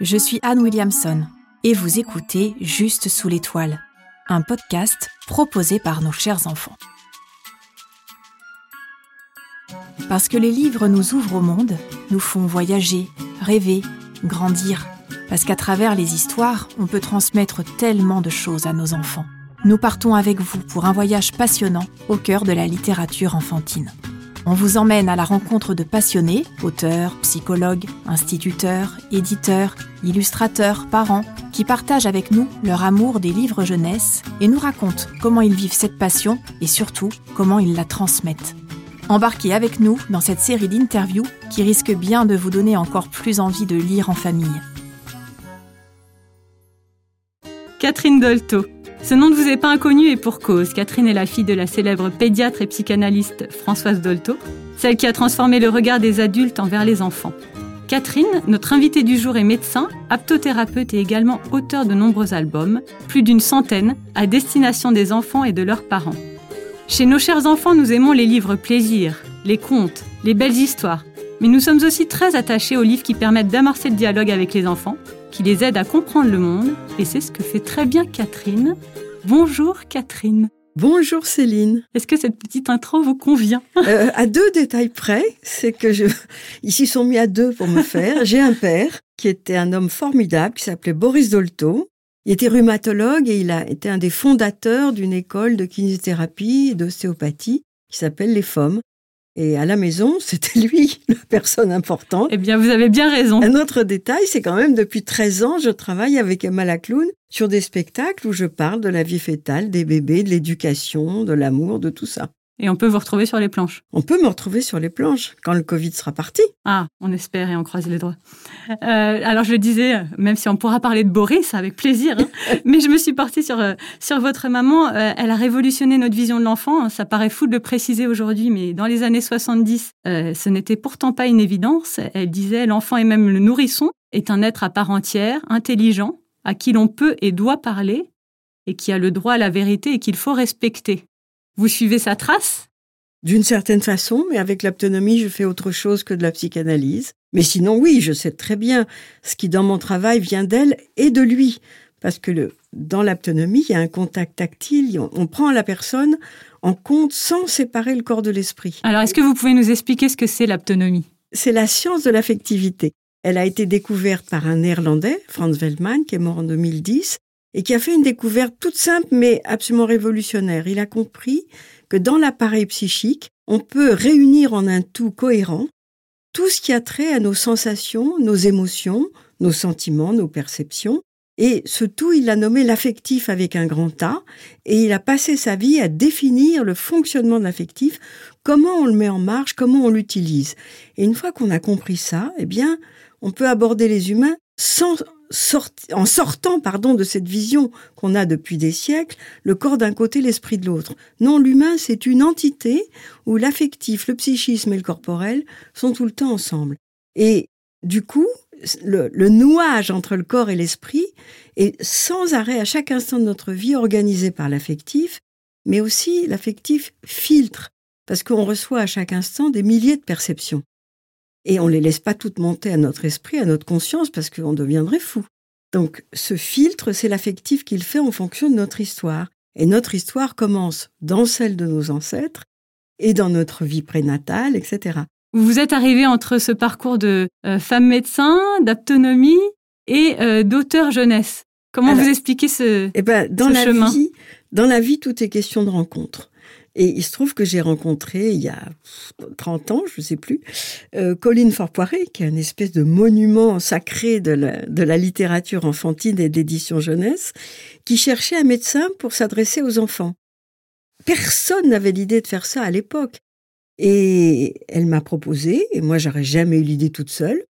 je suis Anne Williamson et vous écoutez Juste sous l'étoile, un podcast proposé par nos chers enfants. Parce que les livres nous ouvrent au monde, nous font voyager, rêver, grandir. Parce qu'à travers les histoires, on peut transmettre tellement de choses à nos enfants. Nous partons avec vous pour un voyage passionnant au cœur de la littérature enfantine. On vous emmène à la rencontre de passionnés, auteurs, psychologues, instituteurs, éditeurs, illustrateurs, parents, qui partagent avec nous leur amour des livres jeunesse et nous racontent comment ils vivent cette passion et surtout comment ils la transmettent. Embarquez avec nous dans cette série d'interviews qui risque bien de vous donner encore plus envie de lire en famille. Catherine Dolto. Ce nom ne vous est pas inconnu et pour cause. Catherine est la fille de la célèbre pédiatre et psychanalyste Françoise Dolto, celle qui a transformé le regard des adultes envers les enfants. Catherine, notre invitée du jour, est médecin, aptothérapeute et également auteur de nombreux albums, plus d'une centaine, à destination des enfants et de leurs parents. Chez nos chers enfants, nous aimons les livres plaisir, les contes, les belles histoires, mais nous sommes aussi très attachés aux livres qui permettent d'amorcer le dialogue avec les enfants, qui les aident à comprendre le monde, et c'est ce que fait très bien Catherine. Bonjour Catherine. Bonjour Céline. Est-ce que cette petite intro vous convient? Euh, À deux détails près, c'est que je, ils s'y sont mis à deux pour me faire. J'ai un père qui était un homme formidable, qui s'appelait Boris Dolto. Il était rhumatologue et il a été un des fondateurs d'une école de kinésithérapie et d'ostéopathie qui s'appelle les FOM, et à la maison, c'était lui, la personne importante. Eh bien, vous avez bien raison. Un autre détail, c'est quand même depuis 13 ans, je travaille avec Emma Lacloun sur des spectacles où je parle de la vie fétale, des bébés, de l'éducation, de l'amour, de tout ça. Et on peut vous retrouver sur les planches. On peut me retrouver sur les planches quand le Covid sera parti. Ah, on espère et on croise les doigts. Euh, alors je le disais, même si on pourra parler de Boris avec plaisir, hein, mais je me suis portée sur euh, sur votre maman. Euh, elle a révolutionné notre vision de l'enfant. Ça paraît fou de le préciser aujourd'hui, mais dans les années 70, ce n'était pourtant pas une évidence. Elle disait l'enfant et même le nourrisson est un être à part entière, intelligent, à qui l'on peut et doit parler, et qui a le droit à la vérité et qu'il faut respecter. Vous suivez sa trace? D'une certaine façon, mais avec l'autonomie, je fais autre chose que de la psychanalyse. Mais sinon, oui, je sais très bien ce qui, dans mon travail, vient d'elle et de lui. Parce que le, dans l'autonomie, il y a un contact tactile, on, prend la personne en compte sans séparer le corps de l'esprit. Alors, est-ce que vous pouvez nous expliquer ce que c'est l'autonomie C'est la science de l'affectivité. Elle a été découverte par un néerlandais, Franz Veldman, qui est mort en 2010, et qui a fait une découverte toute simple mais absolument révolutionnaire. Il a compris que dans l'appareil psychique, on peut réunir en un tout cohérent tout ce qui a trait à nos sensations, nos émotions, nos sentiments, nos perceptions. Et ce tout, il l'a nommé l'affectif avec un grand A, et il a passé sa vie à définir le fonctionnement de l'affectif, comment on le met en marche, comment on l'utilise. Et une fois qu'on a compris ça, eh bien, on peut aborder les humains sans en sortant pardon de cette vision qu'on a depuis des siècles, le corps d'un côté, l'esprit de l'autre. Non, l'humain, c'est une entité où l'affectif, le psychisme et le corporel sont tout le temps ensemble. Et du coup, le, le nouage entre le corps et l'esprit est sans arrêt à chaque instant de notre vie organisé par l'affectif, mais aussi l'affectif filtre, parce qu'on reçoit à chaque instant des milliers de perceptions. Et on ne les laisse pas toutes monter à notre esprit, à notre conscience, parce qu'on deviendrait fou. Donc ce filtre, c'est l'affectif qu'il fait en fonction de notre histoire. Et notre histoire commence dans celle de nos ancêtres et dans notre vie prénatale, etc. Vous êtes arrivé entre ce parcours de euh, femme médecin, d'aptonomie et euh, d'auteur jeunesse. Comment vous expliquez ce, eh ben, dans la chemin? vie, Dans la vie, tout est question de rencontre. Et il se trouve que j'ai rencontré, il y a 30 ans, je ne sais plus, euh, Colline Forpoiré, qui est une espèce de monument sacré de la, de la littérature enfantine et d'édition jeunesse, qui cherchait un médecin pour s'adresser aux enfants. Personne n'avait l'idée de faire ça à l'époque. Et elle m'a proposé, et moi j'aurais jamais eu l'idée toute seule.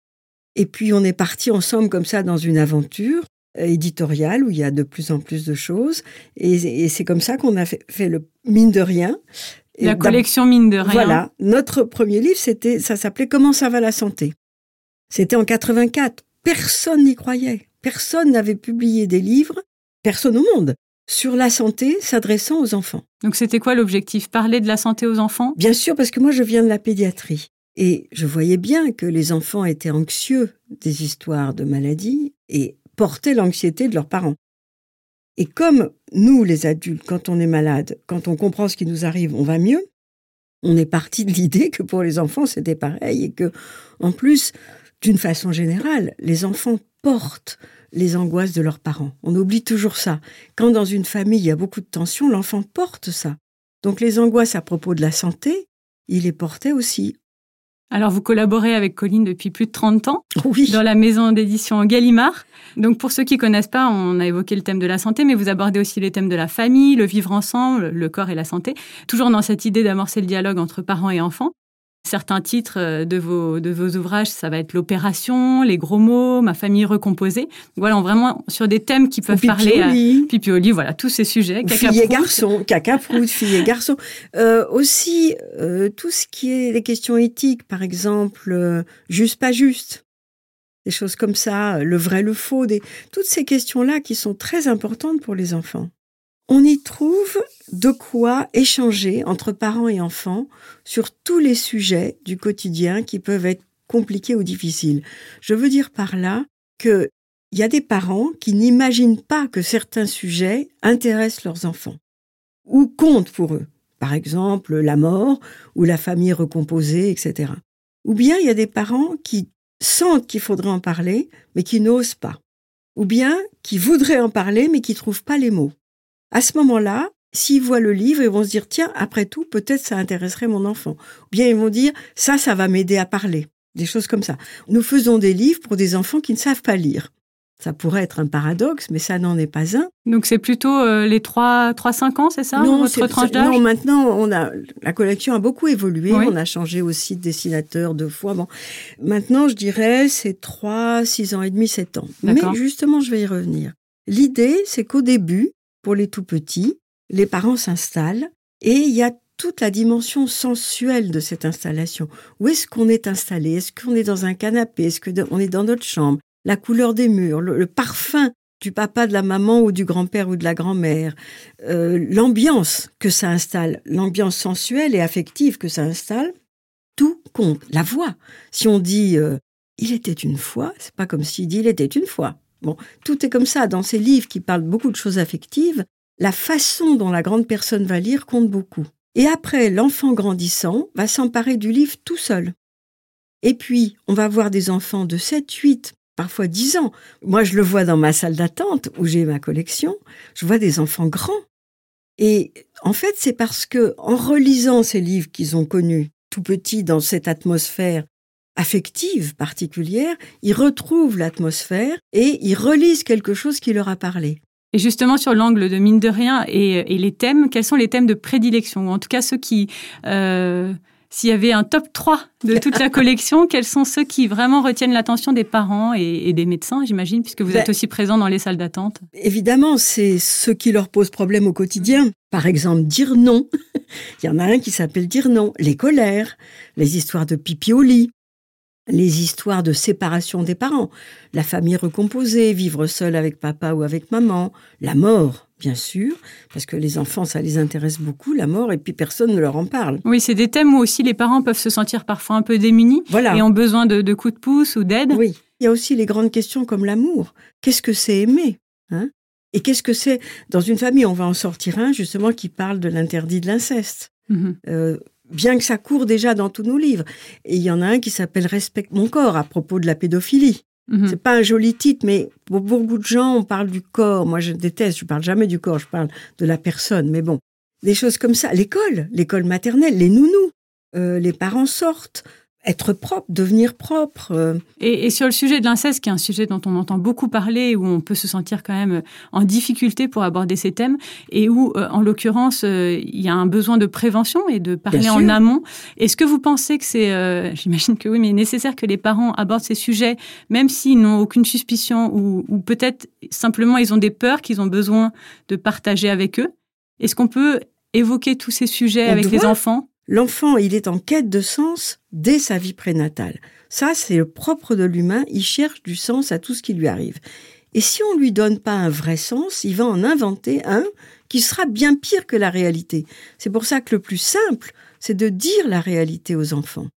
Et puis on est parti ensemble comme ça dans une aventure éditorial où il y a de plus en plus de choses. Et, c'est comme ça qu'on a fait, le mine de rien. La collection mine de rien. Voilà. Notre premier livre, c'était, ça s'appelait Comment ça va la santé. C'était en 84. Personne n'y croyait. Personne n'avait publié des livres, personne au monde, sur la santé s'adressant aux enfants. Donc c'était quoi l'objectif? Parler de la santé aux enfants? Bien sûr, parce que moi je viens de la pédiatrie. Et je voyais bien que les enfants étaient anxieux des histoires de maladies et portaient l'anxiété de leurs parents. Et comme nous, les adultes, quand on est malade, quand on comprend ce qui nous arrive, on va mieux, on est parti de l'idée que pour les enfants, c'était pareil et que, en plus, d'une façon générale, les enfants portent les angoisses de leurs parents. On oublie toujours ça. Quand dans une famille il y a beaucoup de tension, l'enfant porte ça. Donc les angoisses à propos de la santé, il les portait aussi. Alors vous collaborez avec Colline depuis plus de 30 ans oui. dans la maison d'édition Gallimard. Donc pour ceux qui connaissent pas, on a évoqué le thème de la santé, mais vous abordez aussi les thèmes de la famille, le vivre ensemble, le corps et la santé, toujours dans cette idée d'amorcer le dialogue entre parents et enfants. Certains titres euh, de vos, de vos ouvrages, ça va être l'opération, les gros mots, ma famille recomposée. Voilà, vraiment sur des thèmes qui peuvent parler à Pipi voilà, tous ces sujets. Caca fille et garçon, caca prout, fille et garçon. Euh, aussi, euh, tout ce qui est des questions éthiques, par exemple, euh, juste, pas juste. Des choses comme ça, le vrai, le faux, des, toutes ces questions-là qui sont très importantes pour les enfants. On y trouve de quoi échanger entre parents et enfants sur tous les sujets du quotidien qui peuvent être compliqués ou difficiles. Je veux dire par là qu'il y a des parents qui n'imaginent pas que certains sujets intéressent leurs enfants ou comptent pour eux. Par exemple, la mort ou la famille recomposée, etc. Ou bien il y a des parents qui sentent qu'il faudrait en parler, mais qui n'osent pas. Ou bien qui voudraient en parler, mais qui trouvent pas les mots. À ce moment-là, s'ils voient le livre, ils vont se dire, tiens, après tout, peut-être ça intéresserait mon enfant. Ou bien ils vont dire, ça, ça va m'aider à parler. Des choses comme ça. Nous faisons des livres pour des enfants qui ne savent pas lire. Ça pourrait être un paradoxe, mais ça n'en est pas un. Donc c'est plutôt euh, les 3-5 ans, c'est ça non, votre tranche d'âge Non, maintenant, on a, la collection a beaucoup évolué. On a changé aussi de dessinateur deux fois. Bon. Maintenant, je dirais, c'est 3, 6 ans et demi, 7 ans. Mais justement, je vais y revenir. L'idée, c'est qu'au début, pour les tout petits, les parents s'installent et il y a toute la dimension sensuelle de cette installation. Où est-ce qu'on est installé? Est-ce qu'on est dans un canapé? Est-ce qu'on est dans notre chambre? La couleur des murs, le, parfum du papa, de la maman ou du grand-père ou de la grand-mère, euh, l'ambiance que ça installe, l'ambiance sensuelle et affective que ça installe, tout compte. La voix. Si on dit euh, il était une fois, c'est pas comme s'il dit il était une fois. Tout est comme ça dans ces livres qui parlent beaucoup de choses affectives. La façon dont la grande personne va lire compte beaucoup. Et après, l'enfant grandissant va s'emparer du livre tout seul. Et puis, on va voir des enfants de 7, 8, parfois 10 ans. Moi, je le vois dans ma salle d'attente où j'ai ma collection. Je vois des enfants grands. Et en fait, c'est parce que, en relisant ces livres qu'ils ont connus tout petits dans cette atmosphère affective particulière, ils retrouvent l'atmosphère et ils relisent quelque chose qui leur a parlé. Et justement, sur l'angle de mine de rien et, les thèmes, quels sont les thèmes de prédilection? Ou en tout cas, ceux qui... Euh, s'il y avait un top 3 de toute la collection, quels sont ceux qui vraiment retiennent l'attention des parents et, des médecins, j'imagine, puisque vous êtes ben, aussi présent dans les salles d'attente? Évidemment, c'est ceux qui leur posent problème au quotidien. Par exemple, dire non. Il y en a un qui s'appelle dire non. Les colères, les histoires de pipi au lit, les histoires de séparation des parents, la famille recomposée, vivre seul avec papa ou avec maman, la mort, bien sûr, parce que les enfants, ça les intéresse beaucoup, la mort, et puis personne ne leur en parle. Oui, c'est des thèmes où aussi les parents peuvent se sentir parfois un peu démunis voilà. et ont besoin de, coups de pouce ou d'aide. Oui, il y a aussi les grandes questions comme l'amour. Qu'est-ce que c'est aimer hein? Et qu'est-ce que c'est Dans une famille, on va en sortir un justement qui parle de l'interdit de l'inceste. Mhm. Euh, bien que ça court déjà dans tous nos livres. Et il y en a un qui s'appelle Respecte mon corps à propos de la pédophilie. Mhm. C'est pas un joli titre, mais pour beaucoup de gens, on parle du corps. Moi, je déteste, je parle jamais du corps, je parle de la personne. Mais bon, des choses comme ça. L'école, l'école maternelle, les nounous, euh, les parents sortent, être propre, devenir propre. Euh. Et, sur le sujet de l'inceste, qui est un sujet dont on entend beaucoup parler, où on peut se sentir quand même en difficulté pour aborder ces thèmes, et où, euh, en l'occurrence, euh, il y a un besoin de prévention et de parler en amont. Est-ce que vous pensez que c'est, j'imagine que oui, mais nécessaire que les parents abordent ces sujets, même s'ils n'ont aucune suspicion, ou, ou peut-être simplement ils ont des peurs qu'ils ont besoin de partager avec eux? Est-ce qu'on peut évoquer tous ces sujets avec les enfants? L'enfant, il est en quête de sens dès sa vie prénatale. Ça, c'est le propre de l'humain, il cherche du sens à tout ce qui lui arrive. Et si on lui donne pas un vrai sens, il va en inventer un qui sera bien pire que la réalité. C'est pour ça que le plus simple, c'est de dire la réalité aux enfants.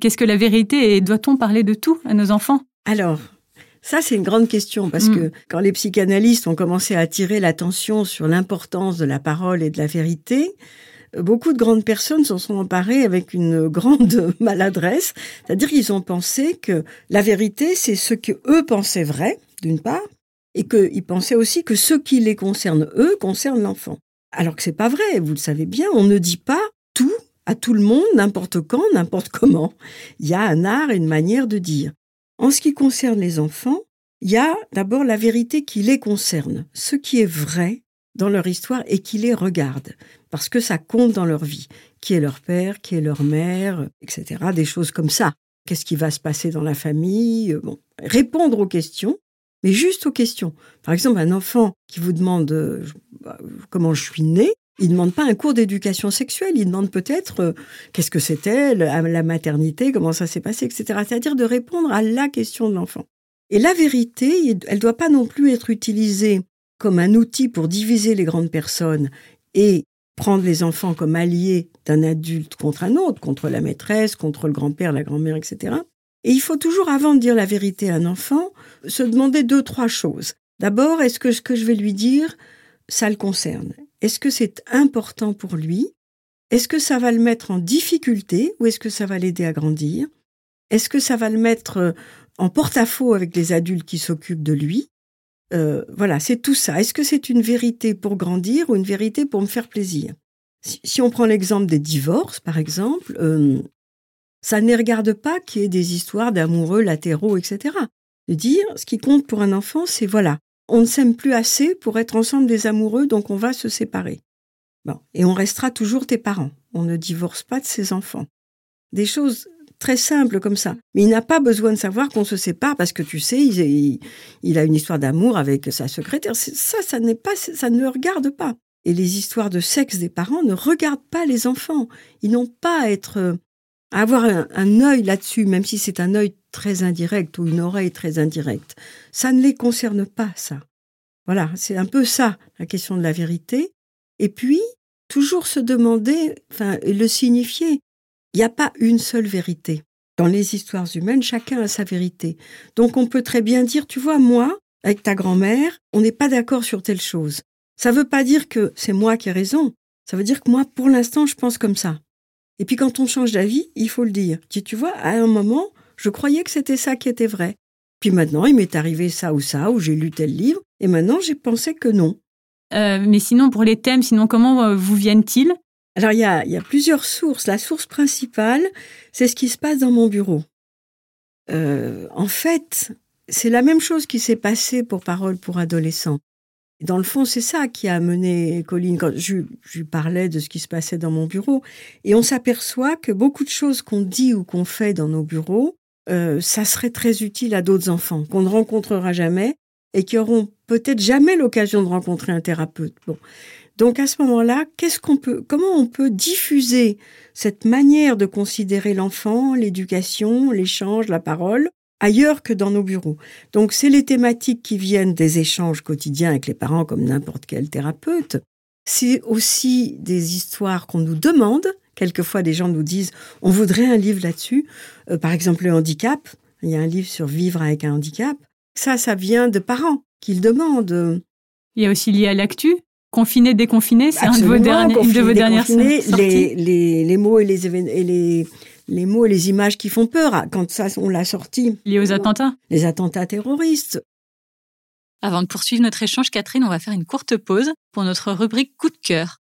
Qu'est-ce que la vérité et doit-on parler de tout à nos enfants? Alors, ça, c'est une grande question parce Mm. que quand les psychanalystes ont commencé à attirer l'attention sur l'importance de la parole et de la vérité, beaucoup de grandes personnes s'en sont emparées avec une grande maladresse. C'est-à-dire qu'ils ont pensé que la vérité, c'est ce que eux pensaient vrai, d'une part, et qu'ils pensaient aussi que ce qui les concerne eux concerne l'enfant. Alors que c'est pas vrai, vous le savez bien, on ne dit pas tout à tout le monde, n'importe quand, n'importe comment. Il y a un art et une manière de dire. En ce qui concerne les enfants, il y a d'abord la vérité qui les concerne, ce qui est vrai dans leur histoire et qui les regarde, parce que ça compte dans leur vie. Qui est leur père, qui est leur mère, etc. Des choses comme ça. Qu'est-ce qui va se passer dans la famille euh, Bon, répondre aux questions, mais juste aux questions. Par exemple, un enfant qui vous demande euh, bah, comment je suis né, il ne demande pas un cours d'éducation sexuelle, il demande peut-être euh, qu'est-ce que c'était la maternité, comment ça s'est passé, etc. C'est-à-dire de répondre à la question de l'enfant. Et la vérité, elle ne doit pas non plus être utilisée comme un outil pour diviser les grandes personnes et prendre les enfants comme alliés d'un adulte contre un autre, contre la maîtresse, contre le grand-père, la grand-mère, etc. Et il faut toujours, avant de dire la vérité à un enfant, se demander deux, trois choses. D'abord, est-ce que ce que je vais lui dire, ça le concerne? Est-ce que c'est important pour lui? Est-ce que ça va le mettre en difficulté ou est-ce que ça va l'aider à grandir? Est-ce que ça va le mettre en porte-à-faux avec les adultes qui s'occupent de lui? Euh, Voilà, c'est tout ça. Est-ce que c'est une vérité pour grandir ou une vérité pour me faire plaisir? Si, on prend l'exemple des divorces, par exemple, euh, ça ne regarde pas qu'il y ait des histoires d'amoureux latéraux, etc. De dire, ce qui compte pour un enfant, c'est voilà, on ne s'aime plus assez pour être ensemble des amoureux, donc on va se séparer. Bon, et on restera toujours tes parents. On ne divorce pas de ses enfants. Des choses très simples comme ça. Mais il n'a pas besoin de savoir qu'on se sépare parce que tu sais, il, il, a une histoire d'amour avec sa secrétaire. Ça, ça n'est pas, ça ne le regarde pas. Et les histoires de sexe des parents ne regardent pas les enfants. Ils n'ont pas à être, à avoir un, un œil là-dessus, même si c'est un œil très indirect ou une oreille très indirecte. Ça ne les concerne pas, ça. Voilà, c'est un peu ça, la question de la vérité. Et puis, toujours se demander, enfin, le signifier. Il n'y a pas une seule vérité. Dans les histoires humaines, chacun a sa vérité. Donc on peut très bien dire, tu vois, moi, avec ta grand-mère, on n'est pas d'accord sur telle chose. Ça ne veut pas dire que c'est moi qui ai raison. Ça veut dire que moi, pour l'instant, je pense comme ça. Et puis quand on change d'avis, il faut le dire. Tu, tu vois, à un moment, je croyais que c'était ça qui était vrai. Puis maintenant, il m'est arrivé ça ou ça, ou j'ai lu tel livre, et maintenant j'ai pensé que non. Euh, mais sinon, pour les thèmes, sinon comment euh, vous viennent-ils? Alors il y a, plusieurs sources. La source principale, c'est ce qui se passe dans mon bureau. Euh, en fait, c'est la même chose qui s'est passé pour Parole pour adolescents. Dans le fond, c'est ça qui a amené Colline quand je, je lui parlais de ce qui se passait dans mon bureau. Et on s'aperçoit que beaucoup de choses qu'on dit ou qu'on fait dans nos bureaux, euh, ça serait très utile à d'autres enfants qu'on ne rencontrera jamais et qui auront peut-être jamais l'occasion de rencontrer un thérapeute. Bon. Donc à ce moment-là, qu'est-ce qu'on peut, comment on peut diffuser cette manière de considérer l'enfant, l'éducation, l'échange, la parole ailleurs que dans nos bureaux? Donc c'est les thématiques qui viennent des échanges quotidiens avec les parents comme n'importe quel thérapeute. C'est aussi des histoires qu'on nous demande. Quelquefois, des gens nous disent on voudrait un livre là-dessus. Euh, par exemple, le handicap. Il y a un livre sur vivre avec un handicap. Ça, ça vient de parents qui le demandent. Il y a aussi lié à l'actu. Confiné, déconfiné, c'est un de vos derniers, une de vos dernières sorties. Les, les, les mots et les, et les, les mots et les images qui font peur quand ça on l'a sorti. Liés aux attentats Les attentats terroristes. Avant de poursuivre notre échange, Catherine, on va faire une courte pause pour notre rubrique coup de cœur.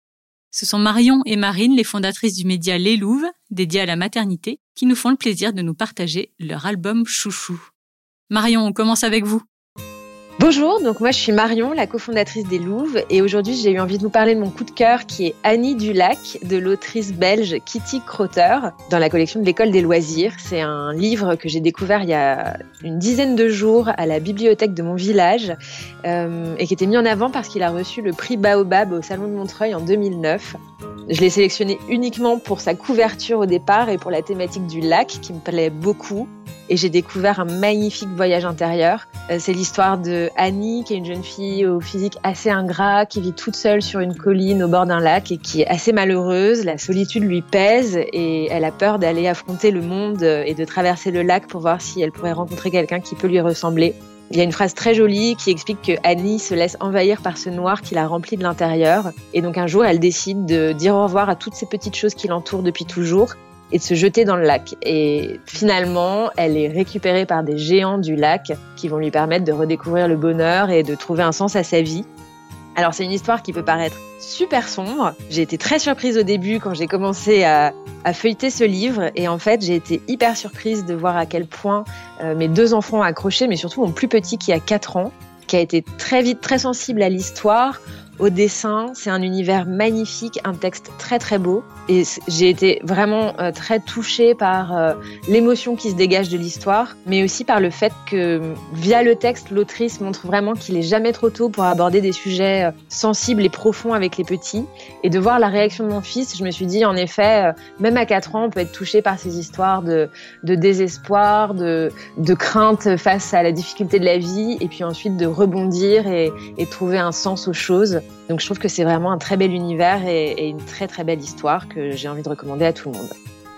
Ce sont Marion et Marine, les fondatrices du média Les Louves, dédié à la maternité, qui nous font le plaisir de nous partager leur album Chouchou. Marion, on commence avec vous. Bonjour, donc moi je suis Marion, la cofondatrice des Louves, et aujourd'hui j'ai eu envie de vous parler de mon coup de cœur qui est Annie Dulac, de l'autrice belge Kitty Crotter, dans la collection de l'école des loisirs. C'est un livre que j'ai découvert il y a une dizaine de jours à la bibliothèque de mon village, euh, et qui était mis en avant parce qu'il a reçu le prix Baobab au Salon de Montreuil en 2009. Je l'ai sélectionné uniquement pour sa couverture au départ et pour la thématique du lac qui me plaît beaucoup. Et j'ai découvert un magnifique voyage intérieur. Euh, c'est l'histoire de Annie, qui est une jeune fille au physique assez ingrat, qui vit toute seule sur une colline au bord d'un lac et qui est assez malheureuse. La solitude lui pèse et elle a peur d'aller affronter le monde et de traverser le lac pour voir si elle pourrait rencontrer quelqu'un qui peut lui ressembler. Il y a une phrase très jolie qui explique que Annie se laisse envahir par ce noir qui la remplit de l'intérieur. Et donc un jour, elle décide de dire au revoir à toutes ces petites choses qui l'entourent depuis toujours et de se jeter dans le lac. Et finalement, elle est récupérée par des géants du lac qui vont lui permettre de redécouvrir le bonheur et de trouver un sens à sa vie. Alors c'est une histoire qui peut paraître super sombre. J'ai été très surprise au début quand j'ai commencé à, feuilleter ce livre et en fait j'ai été hyper surprise de voir à quel point euh, mes deux enfants ont accroché, mais surtout mon plus petit qui a 4 ans, qui a été très vite très sensible à l'histoire, au dessin. C'est un univers magnifique, un texte très très beau. Et j'ai été vraiment euh, très touchée par euh, l'émotion qui se dégage de l'histoire, mais aussi par le fait que via le texte, l'autrice montre vraiment qu'il est jamais trop tôt pour aborder des sujets euh, sensibles et profonds avec les petits. Et de voir la réaction de mon fils, je me suis dit en effet, même à 4 ans, on peut être touché par ces histoires de, désespoir, de, de crainte face à la difficulté de la vie, et puis ensuite de rebondir et, et trouver un sens aux choses. Donc je trouve que c'est vraiment un très bel univers et, une très très belle histoire que j'ai envie de recommander à tout le monde.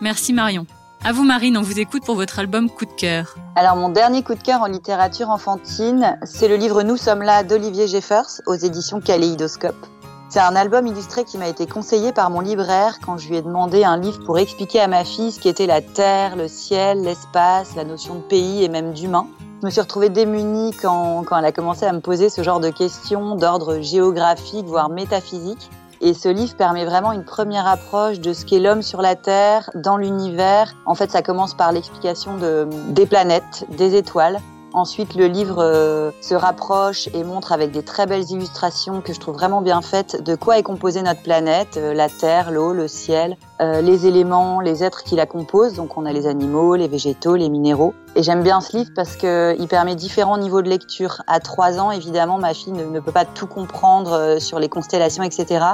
Merci Marion. À vous Marine, on vous écoute pour votre album Coup de cœur. Alors mon dernier coup de cœur en littérature enfantine, c'est le livre Nous sommes là d'Olivier Jeffers aux éditions Kaléidoscope. C'est un album illustré qui m'a été conseillé par mon libraire quand je lui ai demandé un livre pour expliquer à ma fille ce qu'était la terre, le ciel, l'espace, la notion de pays et même d'humain. Je me suis retrouvée démunie quand, elle a commencé à me poser ce genre de questions d'ordre géographique, voire métaphysique. Et ce livre permet vraiment une première approche de ce qu'est l'homme sur la Terre, dans l'univers. En fait, ça commence par l'explication de, des planètes, des étoiles, Ensuite, le livre euh, se rapproche et montre avec des très belles illustrations que je trouve vraiment bien faites de quoi est composée notre planète, euh, la terre, l'eau, le ciel, euh, les éléments, les êtres qui la composent. Donc on a les animaux, les végétaux, les minéraux. Et j'aime bien ce livre parce qu'il permet différents niveaux de lecture. À trois ans, évidemment, ma fille ne, peut pas tout comprendre sur les constellations, etc.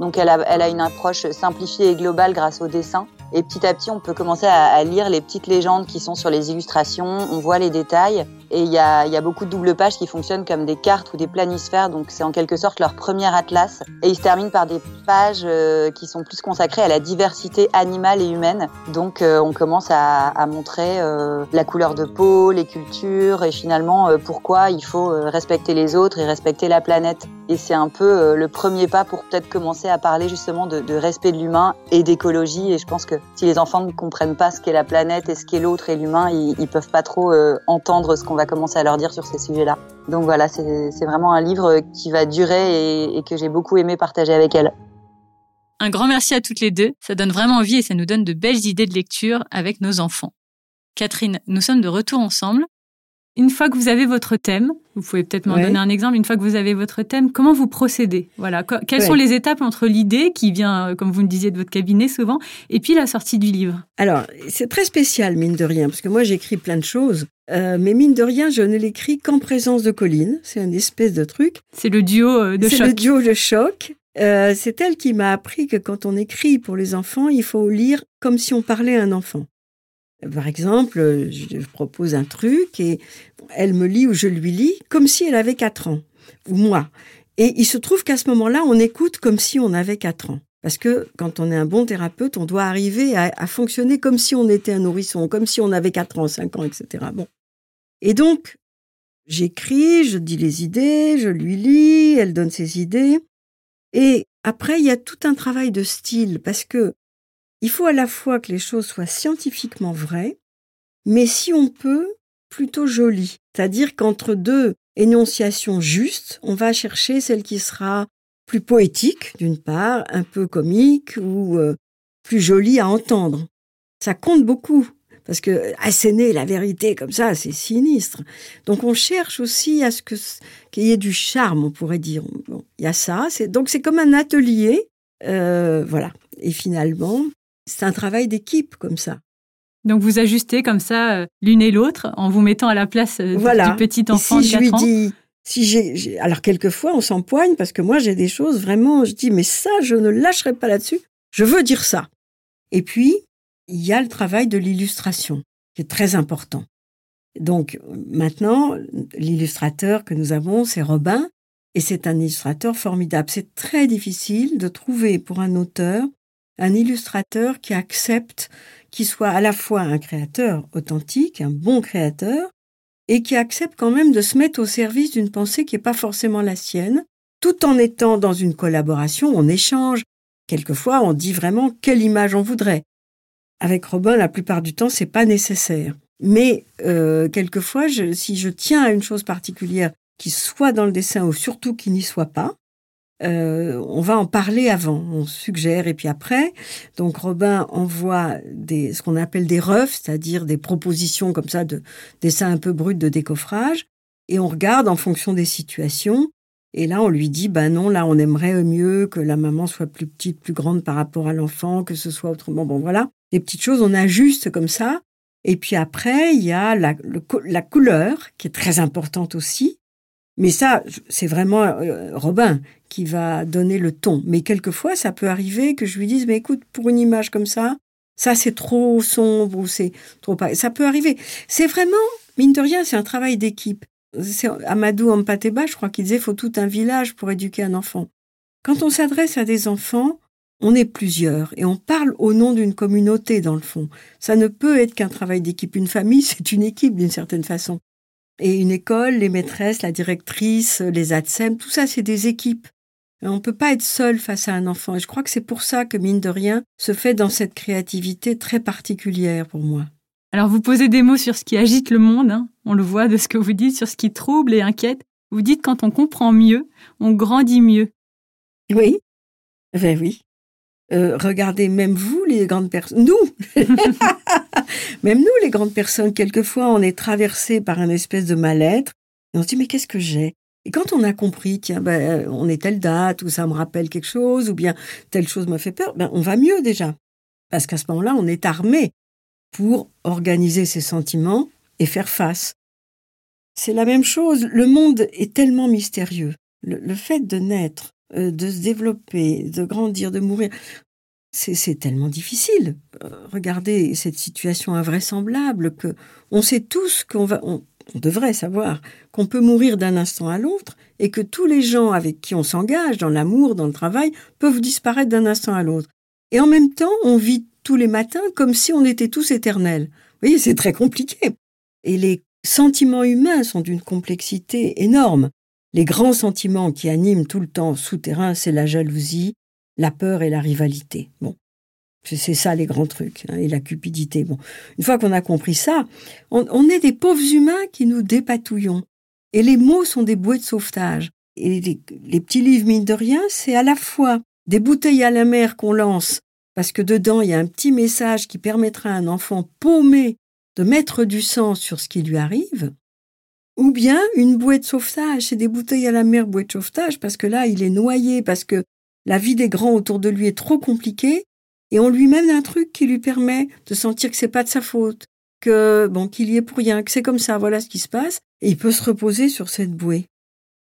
Donc elle a, elle a une approche simplifiée et globale grâce au dessin. Et petit à petit, on peut commencer à, lire les petites légendes qui sont sur les illustrations. On voit les détails. Et il y a, y a, beaucoup de doubles pages qui fonctionnent comme des cartes ou des planisphères. Donc c'est en quelque sorte leur premier atlas. Et il se termine par des pages euh, qui sont plus consacrées à la diversité animale et humaine. Donc euh, on commence à, à montrer euh, la couleur de peau, les cultures et finalement pourquoi il faut respecter les autres et respecter la planète. Et c'est un peu le premier pas pour peut-être commencer à parler justement de, respect de l'humain et d'écologie. Et je pense que si les enfants ne comprennent pas ce qu'est la planète et ce qu'est l'autre et l'humain, ils, ils peuvent pas trop entendre ce qu'on va commencer à leur dire sur ces sujets-là. Donc voilà, c'est vraiment un livre qui va durer et, et que j'ai beaucoup aimé partager avec elle. Un grand merci à toutes les deux. Ça donne vraiment envie et ça nous donne de belles idées de lecture avec nos enfants. Catherine, nous sommes de retour ensemble. Une fois que vous avez votre thème, vous pouvez peut-être m'en donner un exemple. Une fois que vous avez votre thème, comment vous procédez? Voilà, quelles sont les étapes entre l'idée qui vient, euh, comme vous le disiez, de votre cabinet souvent, et puis la sortie du livre? Alors, c'est très spécial, mine de rien, parce que moi j'écris plein de choses, euh, mais mine de rien, je ne l'écris qu'en présence de Colline. C'est une espèce de truc. C'est le duo euh, de choc. C'est le duo de choc. c'est elle qui m'a appris que quand on écrit pour les enfants, il faut lire comme si on parlait à un enfant. Par exemple, je propose un truc et elle me lit ou je lui lis comme si elle avait 4 ans, ou moi. Et il se trouve qu'à ce moment-là, on écoute comme si on avait 4 ans. Parce que quand on est un bon thérapeute, on doit arriver à, fonctionner comme si on était un nourrisson, comme si on avait 4 ans, 5 ans, etc. Bon. Et donc, j'écris, je dis les idées, je lui lis, elle donne ses idées. Et après, il y a tout un travail de style, parce que il faut à la fois que les choses soient scientifiquement vraies, mais si on peut, plutôt jolies. C'est-à-dire qu'entre deux énonciations justes, on va chercher celle qui sera plus poétique, d'une part, un peu comique ou euh, plus jolie à entendre. Ça compte beaucoup. Parce que asséner la vérité comme ça, c'est sinistre. Donc on cherche aussi à ce qu'il y ait du charme, on pourrait dire. Il y a ça. Donc c'est comme un atelier, euh, voilà. Et finalement, c'est un travail d'équipe comme ça. Donc vous ajustez comme ça euh, l'une et l'autre en vous mettant à la place euh, du petit enfant si de 4 je lui Dis, si j'ai, alors quelquefois on s'empoigne parce que moi j'ai des choses vraiment, je dis mais ça je ne lâcherai pas là-dessus. Je veux dire ça. Et puis, il y a le travail de l'illustration, qui est très important. Donc maintenant, l'illustrateur que nous avons, c'est Robin, et c'est un illustrateur formidable. C'est très difficile de trouver pour un auteur un illustrateur qui accepte, qui soit à la fois un créateur authentique, un bon créateur, et qui accepte quand même de se mettre au service d'une pensée qui n'est pas forcément la sienne, tout en étant dans une collaboration, on échange. Quelquefois, on dit vraiment quelle image on voudrait. Avec Robin, la plupart du temps, c'est pas nécessaire. Mais euh, quelquefois, si je tiens à une chose particulière qui soit dans le dessin ou surtout qui n'y soit pas, euh, on va en parler avant, on suggère et puis après. Donc Robin envoie des, ce qu'on appelle des refs, c'est-à-dire des propositions comme ça de dessins un peu bruts de décoffrage, et on regarde en fonction des situations. Et là, on lui dit, ben non, là, on aimerait mieux que la maman soit plus petite, plus grande par rapport à l'enfant, que ce soit autrement. Bon, voilà, des petites choses, on ajuste comme ça. Et puis après, il y a la, la couleur, qui est très importante aussi. Mais ça, c'est vraiment euh, Robin qui va donner le ton. Mais quelquefois, ça peut arriver que je lui dise, mais écoute, pour une image comme ça, ça c'est trop sombre ou c'est trop. Ça peut arriver. C'est vraiment, mine de rien, c'est un travail d'équipe. C'est Amadou Ampateba, je crois qu'il disait, faut tout un village pour éduquer un enfant. Quand on s'adresse à des enfants, on est plusieurs et on parle au nom d'une communauté dans le fond. Ça ne peut être qu'un travail d'équipe. Une famille, c'est une équipe d'une certaine façon. Et une école, les maîtresses, la directrice, les ATSEM, tout ça, c'est des équipes. On ne peut pas être seul face à un enfant. Et je crois que c'est pour ça que, mine de rien, se fait dans cette créativité très particulière pour moi. Alors, vous posez des mots sur ce qui agite le monde. Hein. On le voit de ce que vous dites, sur ce qui trouble et inquiète. Vous dites quand on comprend mieux, on grandit mieux. Oui. Ben oui. Euh, regardez, même vous, les grandes personnes, nous, même nous, les grandes personnes, quelquefois, on est traversé par un espèce de mal-être et on se dit, mais qu'est-ce que j'ai? Et quand on a compris, tiens, ben, on est telle date, ou ça me rappelle quelque chose, ou bien telle chose me fait peur, ben, on va mieux déjà. Parce qu'à ce moment-là, on est armé pour organiser ses sentiments et faire face. C'est la même chose. Le monde est tellement mystérieux. le fait de naître, euh, de se développer, de grandir, de mourir. C'est tellement difficile. Euh, regardez cette situation invraisemblable que on sait tous qu'on va, on, devrait savoir qu'on peut mourir d'un instant à l'autre et que tous les gens avec qui on s'engage dans l'amour, dans le travail, peuvent disparaître d'un instant à l'autre. Et en même temps, on vit tous les matins comme si on était tous éternels. Vous voyez, c'est très compliqué. Et les sentiments humains sont d'une complexité énorme. Les grands sentiments qui animent tout le temps souterrain, c'est la jalousie, la peur et la rivalité. Bon, c'est ça les grands trucs, hein, et la cupidité. Bon, une fois qu'on a compris ça, on, est des pauvres humains qui nous dépatouillons. Et les mots sont des bouées de sauvetage. Et les, les petits livres, mine de rien, c'est à la fois des bouteilles à la mer qu'on lance, parce que dedans, il y a un petit message qui permettra à un enfant paumé de mettre du sens sur ce qui lui arrive, ou bien une bouée de sauvetage, c'est des bouteilles à la mer, bouée de sauvetage, parce que là, il est noyé, parce que la vie des grands autour de lui est trop compliquée, et on lui mène un truc qui lui permet de sentir que c'est pas de sa faute, que bon, qu'il y est pour rien, que c'est comme ça, voilà ce qui se passe, et il peut se reposer sur cette bouée.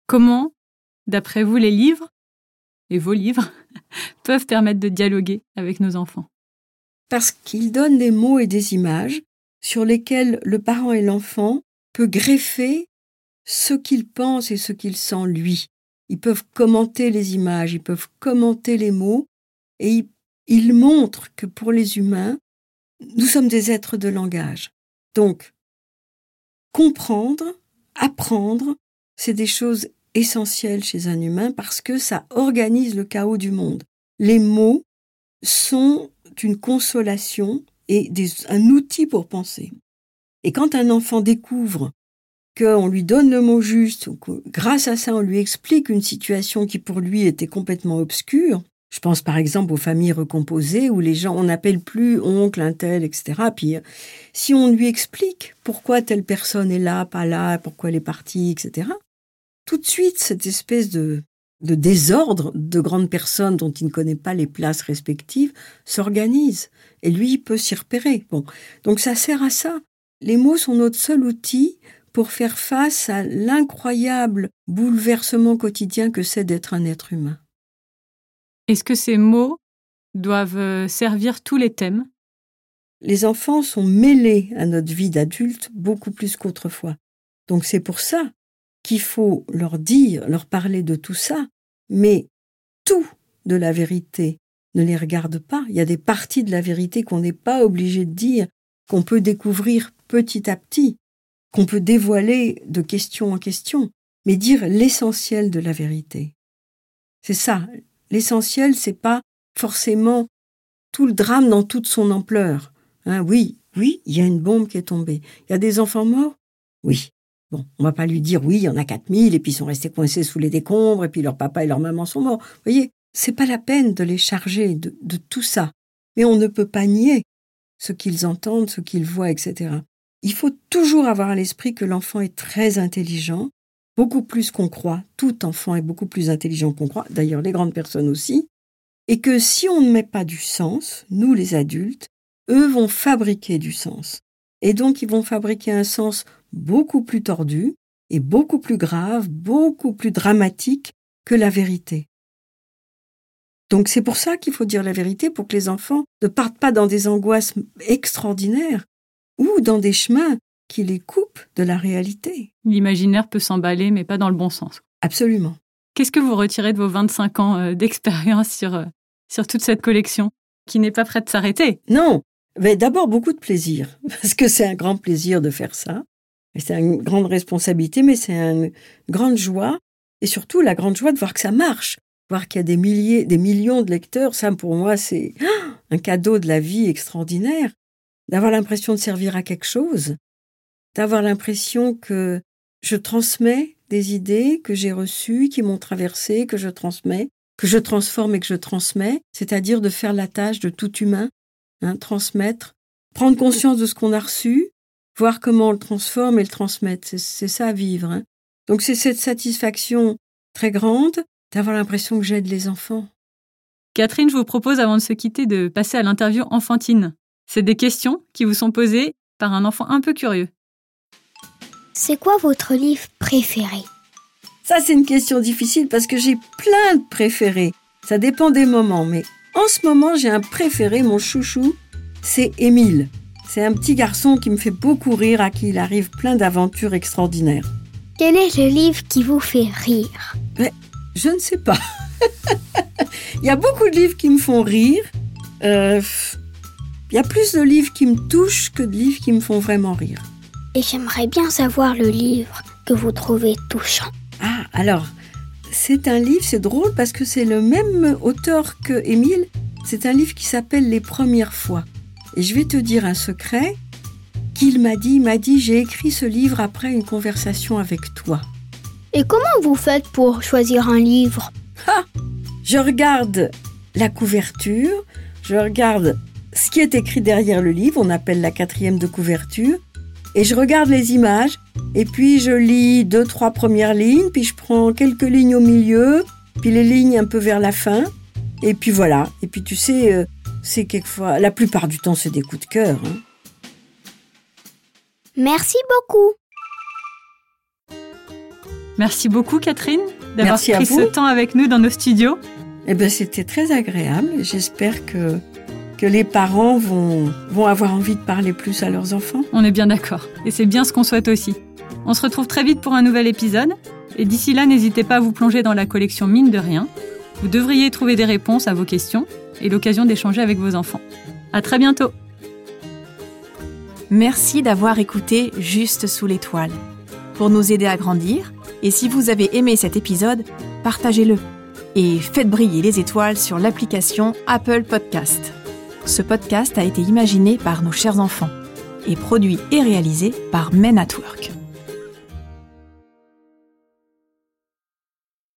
Comment, d'après vous, les livres, et vos livres, peuvent permettre de dialoguer avec nos enfants? Parce qu'ils donnent des mots et des images sur lesquels le parent et l'enfant peut greffer ce qu'il pense et ce qu'il sent lui. Ils peuvent commenter les images, ils peuvent commenter les mots, et ils, montrent que pour les humains, nous sommes des êtres de langage. Donc, comprendre, apprendre, c'est des choses essentielles chez un humain parce que ça organise le chaos du monde. Les mots sont une consolation et un outil pour penser. Et quand un enfant découvre qu'on lui donne le mot juste, ou que grâce à ça on lui explique une situation qui pour lui était complètement obscure, je pense par exemple aux familles recomposées où les gens, on n'appelle plus oncle, un tel, etc. Puis si on lui explique pourquoi telle personne est là, pas là, pourquoi elle est partie, etc. Tout de suite, cette espèce de, de désordre de grandes personnes dont il ne connaît pas les places respectives s'organise. Et lui, il peut s'y repérer. Bon. Donc ça sert à ça. Les mots sont notre seul outil pour faire face à l'incroyable bouleversement quotidien que c'est d'être un être humain. Est-ce que ces mots doivent euh, servir tous les thèmes? Les enfants sont mêlés à notre vie d'adulte beaucoup plus qu'autrefois. Donc c'est pour ça qu'il faut leur dire, leur parler de tout ça, mais tout de la vérité ne les regarde pas. Il y a des parties de la vérité qu'on n'est pas obligé de dire, qu'on peut découvrir petit à petit, qu'on peut dévoiler de question en question, mais dire l'essentiel de la vérité. C'est ça. L'essentiel, c'est pas forcément tout le drame dans toute son ampleur. Hein, oui, oui, il y a une bombe qui est tombée. Il y a des enfants morts? Oui. Bon, on va pas lui dire oui, il y en a 4000 et puis ils sont restés coincés sous les décombres et puis leur papa et leur maman sont morts. Vous voyez, c'est pas la peine de les charger de, de tout ça. Mais on ne peut pas nier ce qu'ils entendent, ce qu'ils voient, etc. Il faut toujours avoir à l'esprit que l'enfant est très intelligent, beaucoup plus qu'on croit. Tout enfant est beaucoup plus intelligent qu'on croit, d'ailleurs les grandes personnes aussi. Et que si on ne met pas du sens, nous les adultes, eux vont fabriquer du sens. Et donc ils vont fabriquer un sens beaucoup plus tordu et beaucoup plus grave, beaucoup plus dramatique que la vérité. Donc c'est pour ça qu'il faut dire la vérité, pour que les enfants ne partent pas dans des angoisses extraordinaires ou dans des chemins qui les coupent de la réalité. L'imaginaire peut s'emballer, mais pas dans le bon sens. Absolument. Qu'est-ce que vous retirez de vos 25 ans euh, d'expérience sur, euh, sur toute cette collection qui n'est pas prête de s'arrêter? Non, mais d'abord beaucoup de plaisir, parce que c'est un grand plaisir de faire ça. C'est une grande responsabilité, mais c'est une grande joie, et surtout la grande joie de voir que ça marche, voir qu'il y a des milliers, des millions de lecteurs. Ça, pour moi, c'est un cadeau de la vie extraordinaire, d'avoir l'impression de servir à quelque chose, d'avoir l'impression que je transmets des idées que j'ai reçues, qui m'ont traversé, que je transmets, que je transforme et que je transmets, c'est-à-dire de faire la tâche de tout humain, hein, transmettre, prendre conscience de ce qu'on a reçu, voir comment on le transforme et le transmettre. C'est ça vivre. Hein. Donc c'est cette satisfaction très grande d'avoir l'impression que j'aide les enfants. Catherine, je vous propose avant de se quitter de passer à l'interview enfantine. C'est des questions qui vous sont posées par un enfant un peu curieux. C'est quoi votre livre préféré? Ça, c'est une question difficile parce que j'ai plein de préférés. Ça dépend des moments, mais en ce moment, j'ai un préféré, mon chouchou, c'est Émile. C'est un petit garçon qui me fait beaucoup rire, à qui il arrive plein d'aventures extraordinaires. Quel est le livre qui vous fait rire? Je ne sais pas. il y a beaucoup de livres qui me font rire. Euh, il y a plus de livres qui me touchent que de livres qui me font vraiment rire. Et j'aimerais bien savoir le livre que vous trouvez touchant. Ah, alors, c'est un livre, c'est drôle parce que c'est le même auteur que Émile. C'est un livre qui s'appelle Les premières fois. Et je vais te dire un secret qu'il m'a dit. Il m'a dit, j'ai écrit ce livre après une conversation avec toi. Et comment vous faites pour choisir un livre? Ah Je regarde la couverture, je regarde ce qui est écrit derrière le livre, on appelle la quatrième de couverture, et je regarde les images, et puis je lis deux, trois premières lignes, puis je prends quelques lignes au milieu, puis les lignes un peu vers la fin, et puis voilà. Et puis tu sais, euh, c'est quelquefois, la plupart du temps, c'est des coups de cœur. Hein. Merci beaucoup. Merci beaucoup, Catherine, d'avoir pris ce temps avec nous dans nos studios. Eh bien, c'était très agréable. J'espère que, que les parents vont, vont avoir envie de parler plus à leurs enfants. On est bien d'accord. Et c'est bien ce qu'on souhaite aussi. On se retrouve très vite pour un nouvel épisode. Et d'ici là, n'hésitez pas à vous plonger dans la collection Mine de rien. Vous devriez trouver des réponses à vos questions et l'occasion d'échanger avec vos enfants. À très bientôt! Merci d'avoir écouté Juste sous l'étoile. Pour nous aider à grandir, et si vous avez aimé cet épisode, partagez-le. Et faites briller les étoiles sur l'application Apple Podcast. Ce podcast a été imaginé par nos chers enfants et produit et réalisé par Men at.